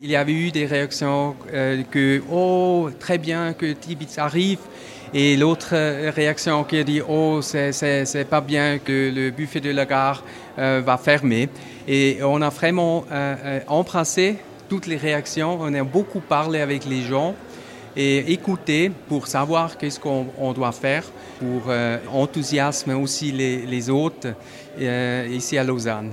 Il y avait eu des réactions euh, que oh très bien que Tibits arrive. Et l'autre euh, réaction qui a dit oh c'est pas bien que le buffet de la gare euh, va fermer. Et on a vraiment euh, euh, embrassé toutes les réactions. On a beaucoup parlé avec les gens et écouté pour savoir qu'est-ce qu'on doit faire pour euh, enthousiasmer aussi les, les autres ici à Lausanne.